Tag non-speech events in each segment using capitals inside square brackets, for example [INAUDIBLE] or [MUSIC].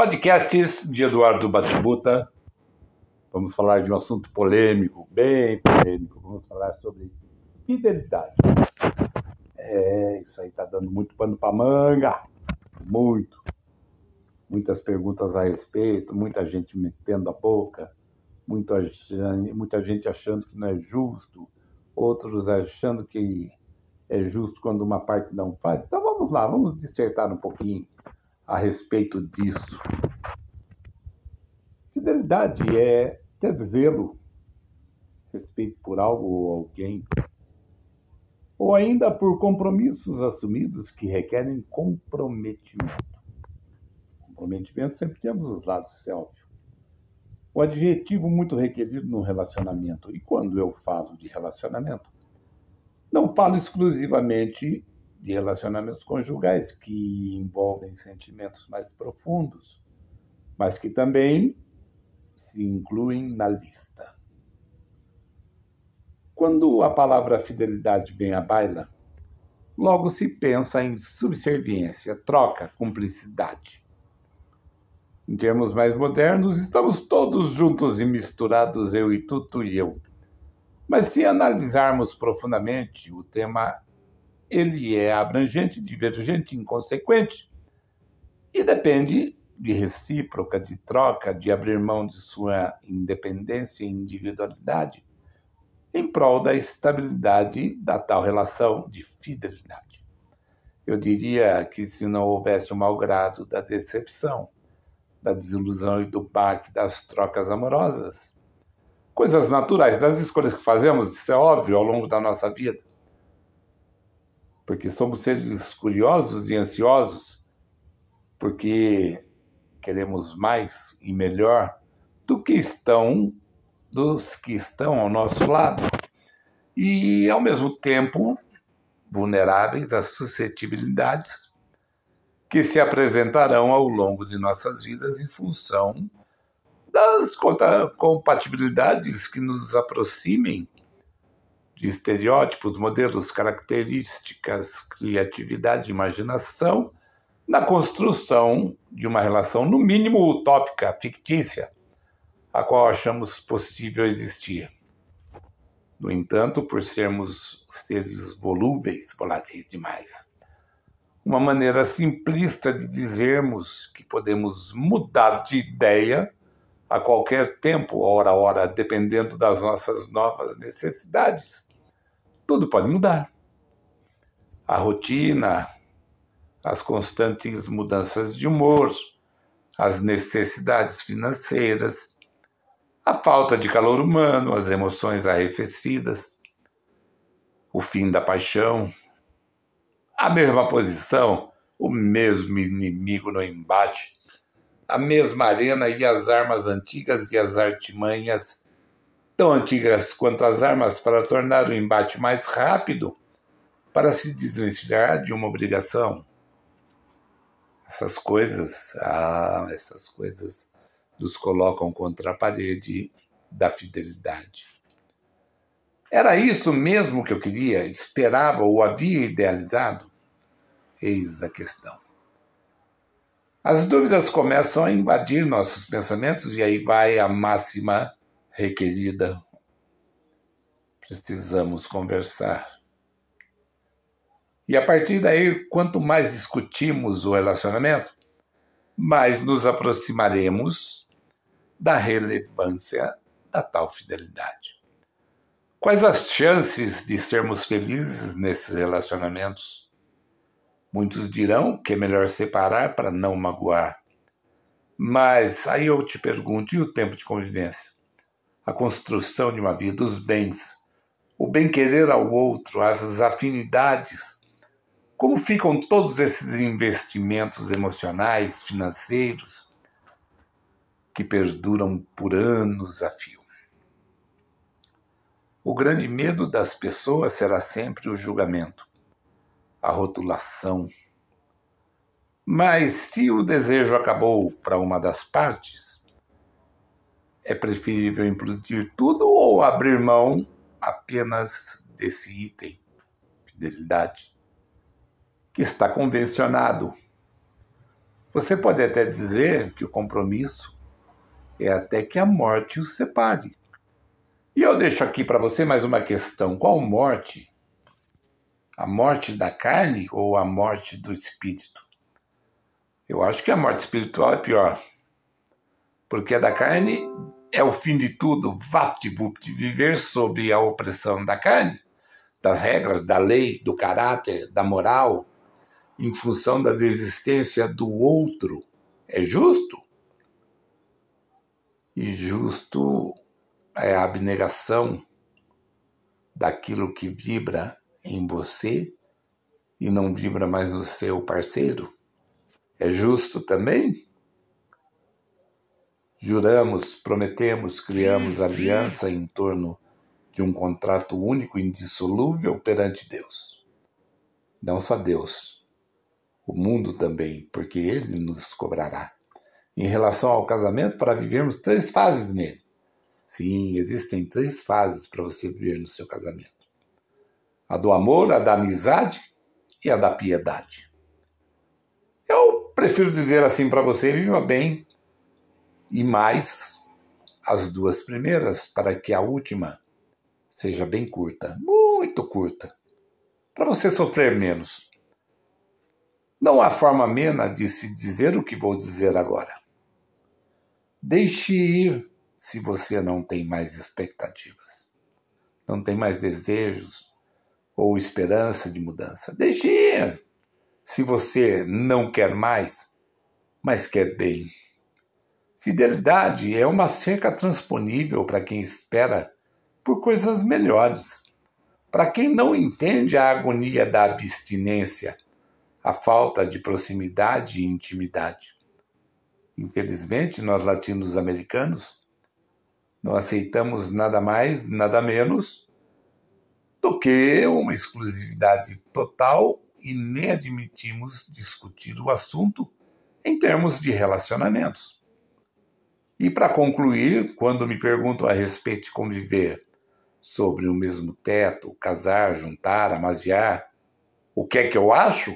Podcasts de Eduardo Batibuta. Vamos falar de um assunto polêmico, bem polêmico. Vamos falar sobre fidelidade. É, isso aí está dando muito pano para manga. Muito. Muitas perguntas a respeito, muita gente metendo a boca, muita, muita gente achando que não é justo, outros achando que é justo quando uma parte não faz. Então vamos lá, vamos dissertar um pouquinho a respeito disso. Fidelidade é ter zelo, respeito por algo ou alguém, ou ainda por compromissos assumidos que requerem comprometimento. Comprometimento sempre temos os lados, óbvio. O adjetivo muito requerido no relacionamento. E quando eu falo de relacionamento, não falo exclusivamente de relacionamentos conjugais que envolvem sentimentos mais profundos, mas que também se incluem na lista. Quando a palavra fidelidade vem à baila, logo se pensa em subserviência, troca, cumplicidade. Em termos mais modernos, estamos todos juntos e misturados, eu e tu, tu e eu. Mas se analisarmos profundamente o tema ele é abrangente, divergente, inconsequente e depende de recíproca, de troca, de abrir mão de sua independência e individualidade em prol da estabilidade da tal relação de fidelidade. Eu diria que se não houvesse o mau grado da decepção, da desilusão e do baque das trocas amorosas, coisas naturais das escolhas que fazemos, isso é óbvio ao longo da nossa vida, porque somos seres curiosos e ansiosos, porque queremos mais e melhor do que estão dos que estão ao nosso lado. E ao mesmo tempo vulneráveis às suscetibilidades que se apresentarão ao longo de nossas vidas em função das compatibilidades que nos aproximem de estereótipos, modelos, características, criatividade, imaginação, na construção de uma relação, no mínimo utópica, fictícia, a qual achamos possível existir. No entanto, por sermos seres volúveis, voláteis demais, uma maneira simplista de dizermos que podemos mudar de ideia a qualquer tempo, hora a hora, dependendo das nossas novas necessidades tudo pode mudar. A rotina, as constantes mudanças de humor, as necessidades financeiras, a falta de calor humano, as emoções arrefecidas, o fim da paixão, a mesma posição, o mesmo inimigo no embate, a mesma arena e as armas antigas e as artimanhas tão antigas quanto as armas para tornar o embate mais rápido, para se desvencilhar de uma obrigação. Essas coisas, ah, essas coisas nos colocam contra a parede da fidelidade. Era isso mesmo que eu queria, esperava ou havia idealizado? Eis a questão. As dúvidas começam a invadir nossos pensamentos e aí vai a máxima requerida, precisamos conversar. E a partir daí, quanto mais discutimos o relacionamento, mais nos aproximaremos da relevância da tal fidelidade. Quais as chances de sermos felizes nesses relacionamentos? Muitos dirão que é melhor separar para não magoar. Mas aí eu te pergunto: e o tempo de convivência? A construção de uma vida, os bens, o bem-querer ao outro, as afinidades. Como ficam todos esses investimentos emocionais, financeiros, que perduram por anos a fio? O grande medo das pessoas será sempre o julgamento, a rotulação. Mas se o desejo acabou para uma das partes, é preferível implodir tudo ou abrir mão apenas desse item, fidelidade, que está convencionado Você pode até dizer que o compromisso é até que a morte os separe. E eu deixo aqui para você mais uma questão: qual morte? A morte da carne ou a morte do espírito? Eu acho que a morte espiritual é pior. Porque a da carne é o fim de tudo, vapt-vupt, viver sob a opressão da carne, das regras, da lei, do caráter, da moral, em função da existência do outro, é justo? E justo é a abnegação daquilo que vibra em você e não vibra mais no seu parceiro? É justo também? Juramos, prometemos, criamos aliança em torno de um contrato único e indissolúvel perante Deus. Não só Deus, o mundo também, porque ele nos cobrará. Em relação ao casamento, para vivermos três fases nele. Sim, existem três fases para você viver no seu casamento: a do amor, a da amizade e a da piedade. Eu prefiro dizer assim para você: viva bem e mais as duas primeiras, para que a última seja bem curta, muito curta, para você sofrer menos. Não há forma mena de se dizer o que vou dizer agora. Deixe ir se você não tem mais expectativas, não tem mais desejos ou esperança de mudança. Deixe ir se você não quer mais, mas quer bem. Fidelidade é uma cerca transponível para quem espera por coisas melhores. Para quem não entende a agonia da abstinência, a falta de proximidade e intimidade. Infelizmente, nós latinos-americanos não aceitamos nada mais, nada menos do que uma exclusividade total e nem admitimos discutir o assunto em termos de relacionamentos. E para concluir, quando me perguntam a respeito de conviver sobre o mesmo teto, casar, juntar, amaziar, o que é que eu acho?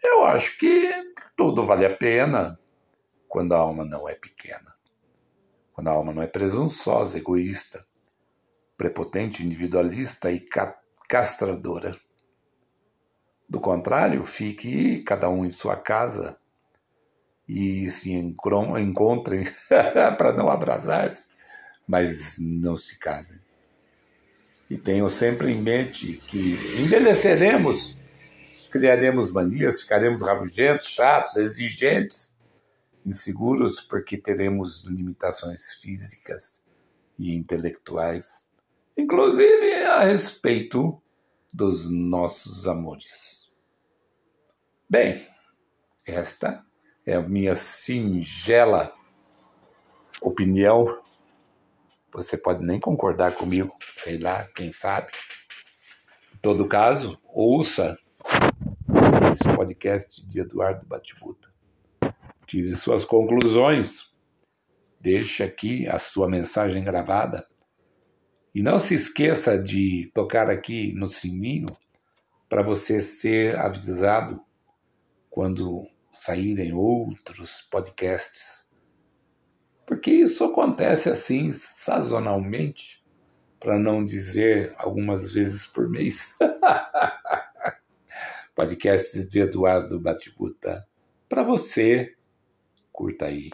Eu acho que tudo vale a pena quando a alma não é pequena. Quando a alma não é presunçosa, egoísta, prepotente, individualista e castradora. Do contrário, fique cada um em sua casa e se encontrem [LAUGHS] para não abrasar-se, mas não se casem. E tenham sempre em mente que envelheceremos, criaremos manias, ficaremos rabugentos, chatos, exigentes, inseguros, porque teremos limitações físicas e intelectuais, inclusive a respeito dos nossos amores. Bem, esta é a minha singela opinião. Você pode nem concordar comigo, sei lá, quem sabe. Em todo caso, ouça esse podcast de Eduardo Batibuta. Tire suas conclusões. Deixe aqui a sua mensagem gravada e não se esqueça de tocar aqui no sininho para você ser avisado quando saírem outros podcasts. Porque isso acontece assim sazonalmente, para não dizer algumas vezes por mês. [LAUGHS] Podcasts de Eduardo Batibuta. Para você, curta aí.